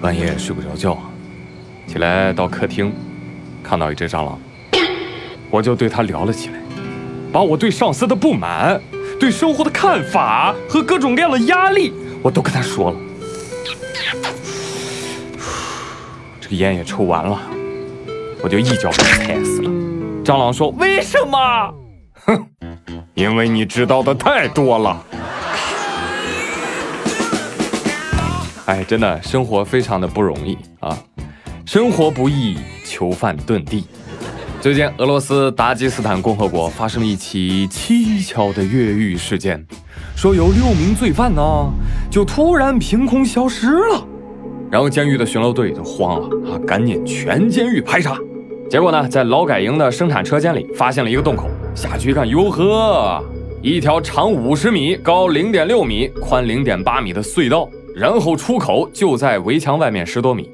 半夜睡不着觉，起来到客厅，看到一只蟑螂，我就对它聊了起来，把我对上司的不满、对生活的看法和各种各样的压力，我都跟他说了。这个烟也抽完了，我就一脚把它踩死了。蟑螂说：“为什么？”哼，因为你知道的太多了。哎，真的，生活非常的不容易啊！生活不易，囚犯遁地。最近，俄罗斯达吉斯坦共和国发生了一起蹊跷的越狱事件，说有六名罪犯呢，就突然凭空消失了。然后，监狱的巡逻队就慌了啊，赶紧全监狱排查。结果呢，在劳改营的生产车间里发现了一个洞口，下去一看，哟呵，一条长五十米、高零点六米、宽零点八米的隧道。然后出口就在围墙外面十多米，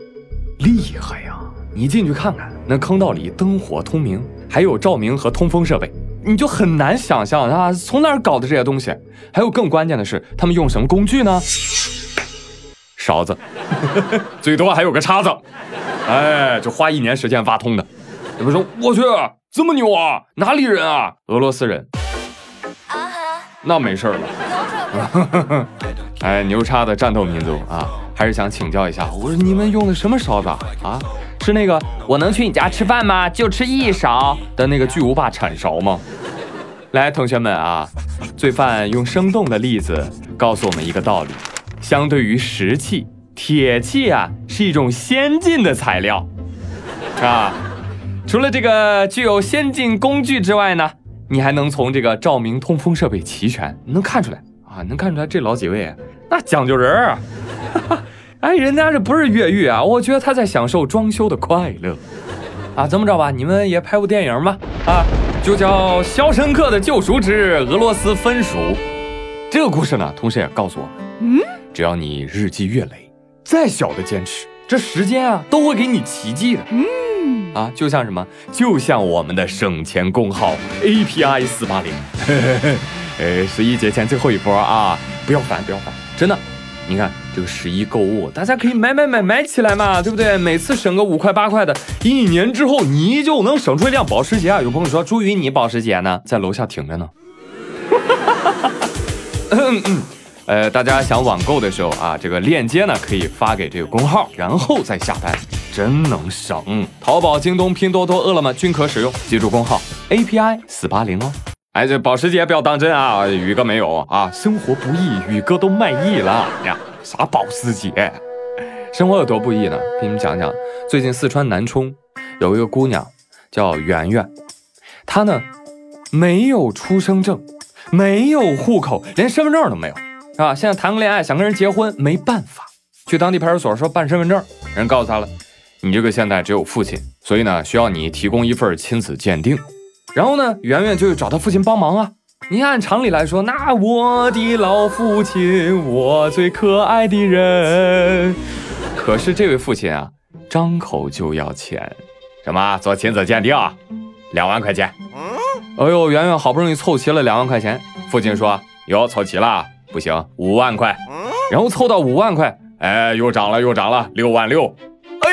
厉害呀！你进去看看，那坑道里灯火通明，还有照明和通风设备，你就很难想象啊，从哪儿搞的这些东西？还有更关键的是，他们用什么工具呢？勺子，最多还有个叉子。哎，就花一年时间挖通的。你们说：“我去，这么牛啊？哪里人啊？俄罗斯人。”啊那没事了。哎，牛叉的战斗民族啊，还是想请教一下，我说你们用的什么勺子啊？是那个我能去你家吃饭吗？就吃一勺的那个巨无霸铲勺吗？来，同学们啊，罪犯用生动的例子告诉我们一个道理：相对于石器，铁器啊是一种先进的材料啊。除了这个具有先进工具之外呢，你还能从这个照明、通风设备齐全，能看出来。啊，能看出来这老几位那讲究人儿，哎，人家这不是越狱啊，我觉得他在享受装修的快乐啊。这么着吧，你们也拍部电影吧，啊，就叫《肖申克的救赎之俄罗斯分属》。这个故事呢，同时也告诉我们，嗯，只要你日积月累，再小的坚持，这时间啊，都会给你奇迹的。嗯，啊，就像什么，就像我们的省钱工号 API 四八零。哎，十一节前最后一波啊！不要烦，不要烦，真的。你看这个十一购物，大家可以买买买买起来嘛，对不对？每次省个五块八块的，一年之后你就能省出一辆保时捷啊！有朋友说朱云，你保时捷呢？在楼下停着呢。嗯嗯，呃，大家想网购的时候啊，这个链接呢可以发给这个工号，然后再下单，真能省。淘宝、京东、拼多多、饿了么均可使用，记住工号 API 四八零哦。哎，这保时捷不要当真啊！宇哥没有啊，生活不易，宇哥都卖艺了呀。啥保时捷？生活有多不易呢？给你们讲讲，最近四川南充有一个姑娘叫圆圆，她呢没有出生证，没有户口，连身份证都没有，啊？现在谈个恋爱，想跟人结婚，没办法，去当地派出所说办身份证，人告诉她了，你这个现在只有父亲，所以呢需要你提供一份亲子鉴定。然后呢，圆圆就找他父亲帮忙啊。你按常理来说，那我的老父亲，我最可爱的人。可是这位父亲啊，张口就要钱，什么做亲子鉴定，两万块钱。哎呦，圆圆好不容易凑齐了两万块钱，父亲说哟，凑齐了，不行，五万块。然后凑到五万块，哎，又涨了又涨了，六万六。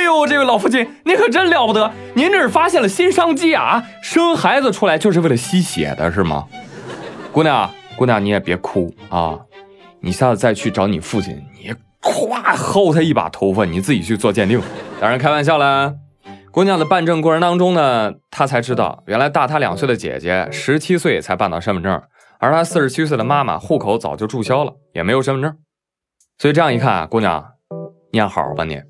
哎呦，这位老父亲，您可真了不得！您这是发现了新商机啊！生孩子出来就是为了吸血的是吗？姑娘，姑娘，你也别哭啊！你下次再去找你父亲，你咵薅他一把头发，你自己去做鉴定。当然开玩笑了。姑娘的办证过程当中呢，她才知道，原来大她两岁的姐姐十七岁才办到身份证，而她四十七岁的妈妈户口早就注销了，也没有身份证。所以这样一看啊，姑娘，念好吧你。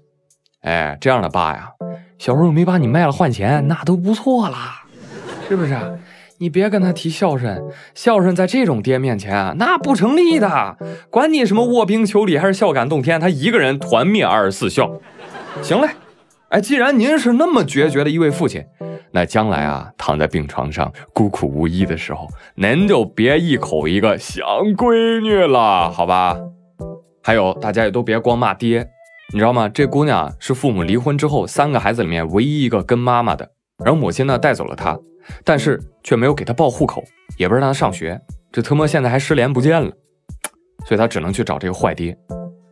哎，这样的爸呀，小时候没把你卖了换钱，那都不错啦，是不是？你别跟他提孝顺，孝顺在这种爹面前那不成立的。管你什么卧冰求鲤还是孝感动天，他一个人团灭二十四孝。行嘞，哎，既然您是那么决绝的一位父亲，那将来啊，躺在病床上孤苦无依的时候，您就别一口一个想闺女了，好吧？还有，大家也都别光骂爹。你知道吗？这姑娘是父母离婚之后三个孩子里面唯一一个跟妈妈的，然后母亲呢带走了她，但是却没有给她报户口，也不让她上学，这特么现在还失联不见了，所以她只能去找这个坏爹。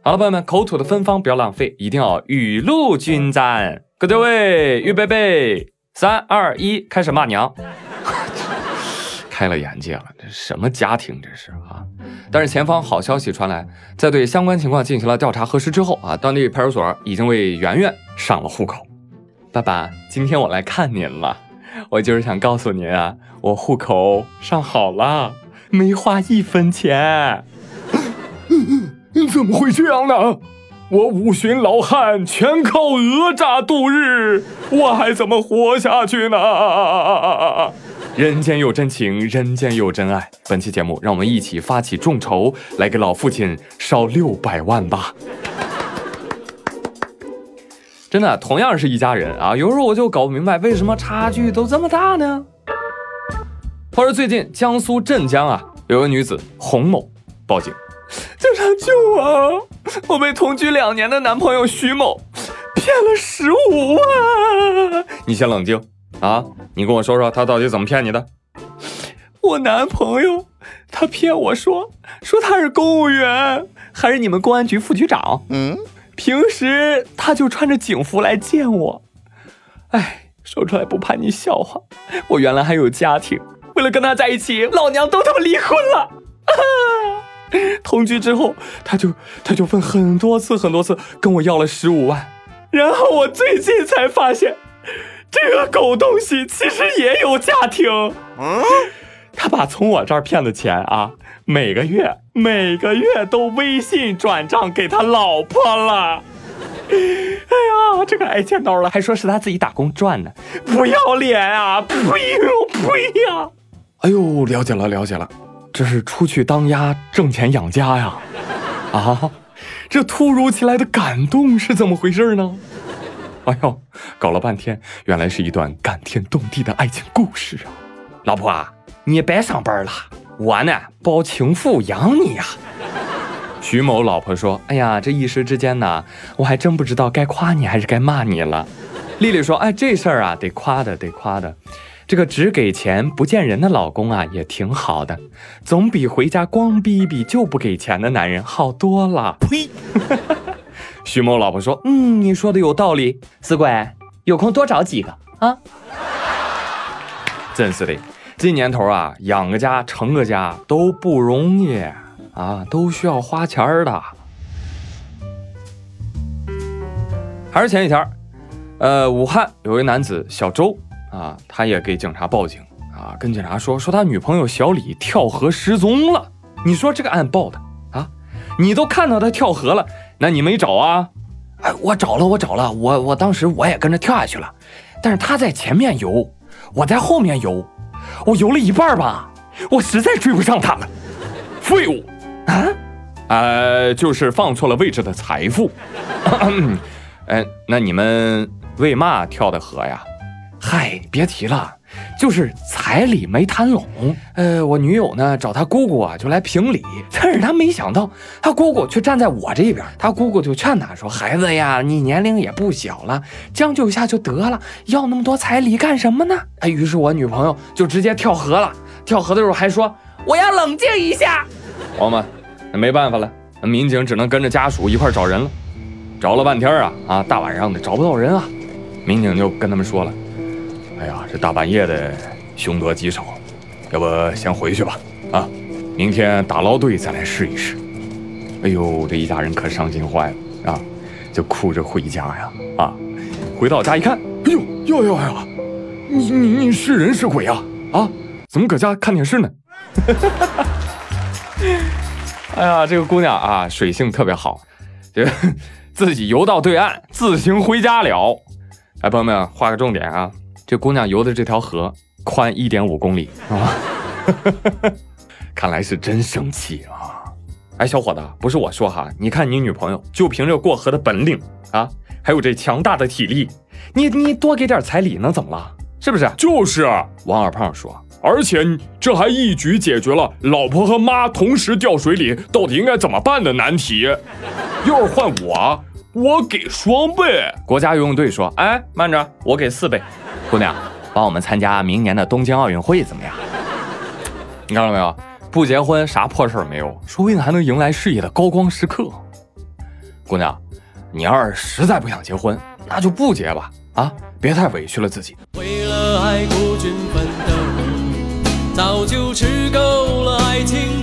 好了，朋友们，口吐的芬芳不要浪费，一定要雨露均沾。各位，预备备，三二一，开始骂娘。开了眼界了，这什么家庭这是啊？但是前方好消息传来，在对相关情况进行了调查核实之后啊，当地派出所已经为圆圆上了户口。爸爸，今天我来看您了，我就是想告诉您啊，我户口上好了，没花一分钱。怎么会这样呢？我五旬老汉全靠讹诈度日，我还怎么活下去呢？人间有真情，人间有真爱。本期节目，让我们一起发起众筹，来给老父亲烧六百万吧！真的，同样是一家人啊，有时候我就搞不明白，为什么差距都这么大呢？话说最近，江苏镇江啊，有个女子洪某报警，警察救我！我被同居两年的男朋友徐某骗了十五万。你先冷静啊！你跟我说说他到底怎么骗你的？我男朋友他骗我说说他是公务员，还是你们公安局副局长。嗯，平时他就穿着警服来见我。哎，说出来不怕你笑话，我原来还有家庭，为了跟他在一起，老娘都他妈离婚了。同居之后，他就他就分很多次很多次跟我要了十五万，然后我最近才发现。这个狗东西其实也有家庭，嗯，他把从我这儿骗的钱啊，每个月每个月都微信转账给他老婆了。哎呀，这个挨千刀了，还说是他自己打工赚的，不要脸啊！呸呦呸呀！哎呦，了解了了解了，这是出去当鸭挣钱养家呀？啊，这突如其来的感动是怎么回事呢？哎呦，搞了半天，原来是一段感天动地的爱情故事啊！老婆啊，你别上班了，我呢包情妇养你呀。徐某老婆说：“哎呀，这一时之间呢，我还真不知道该夸你还是该骂你了。”丽丽说：“哎，这事儿啊，得夸的，得夸的。这个只给钱不见人的老公啊，也挺好的，总比回家光逼逼就不给钱的男人好多了。”呸！徐某老婆说：“嗯，你说的有道理，死鬼，有空多找几个啊！真是的，这年头啊，养个家、成个家都不容易啊，都需要花钱的。还是前几天，呃，武汉有位男子小周啊，他也给警察报警啊，跟警察说说他女朋友小李跳河失踪了。你说这个案报的啊，你都看到他跳河了。”那你没找啊？哎，我找了，我找了，我我当时我也跟着跳下去了，但是他在前面游，我在后面游，我游了一半吧，我实在追不上他了。废物啊！呃，就是放错了位置的财富。哎，那你们为嘛跳的河呀？嗨，别提了。就是彩礼没谈拢，呃，我女友呢找她姑姑啊就来评理，但是她没想到，她姑姑却站在我这边，她姑姑就劝她说：“孩子呀，你年龄也不小了，将就一下就得了，要那么多彩礼干什么呢？”哎，于是我女朋友就直接跳河了，跳河的时候还说：“我要冷静一下。”朋友们，那没办法了，民警只能跟着家属一块找人了，找了半天啊啊，大晚上的找不到人啊，民警就跟他们说了。哎呀，这大半夜的，凶多吉少，要不先回去吧？啊，明天打捞队再来试一试。哎呦，这一家人可伤心坏了啊，就哭着回家呀。啊，回到家一看，哎呦，哟哟哟，你你你是人是鬼啊？啊，怎么搁家看电视呢？哎呀，这个姑娘啊，水性特别好，这自己游到对岸，自行回家了。哎，朋友们，画个重点啊。这姑娘游的这条河宽一点五公里啊，看来是真生气啊！哎，小伙子，不是我说哈，你看你女朋友就凭着过河的本领啊，还有这强大的体力，你你多给点彩礼能怎么了？是不是？就是。王二胖说，而且这还一举解决了老婆和妈同时掉水里到底应该怎么办的难题。要是换我，我给双倍。国家游泳队说，哎，慢着，我给四倍。姑娘帮我们参加明年的东京奥运会怎么样？你看到没有？不结婚啥破事儿没有说不定还能迎来事业的高光时刻。姑娘你要是实在不想结婚那就不结吧啊别太委屈了自己。为了爱孤军奋斗早就吃够了爱情。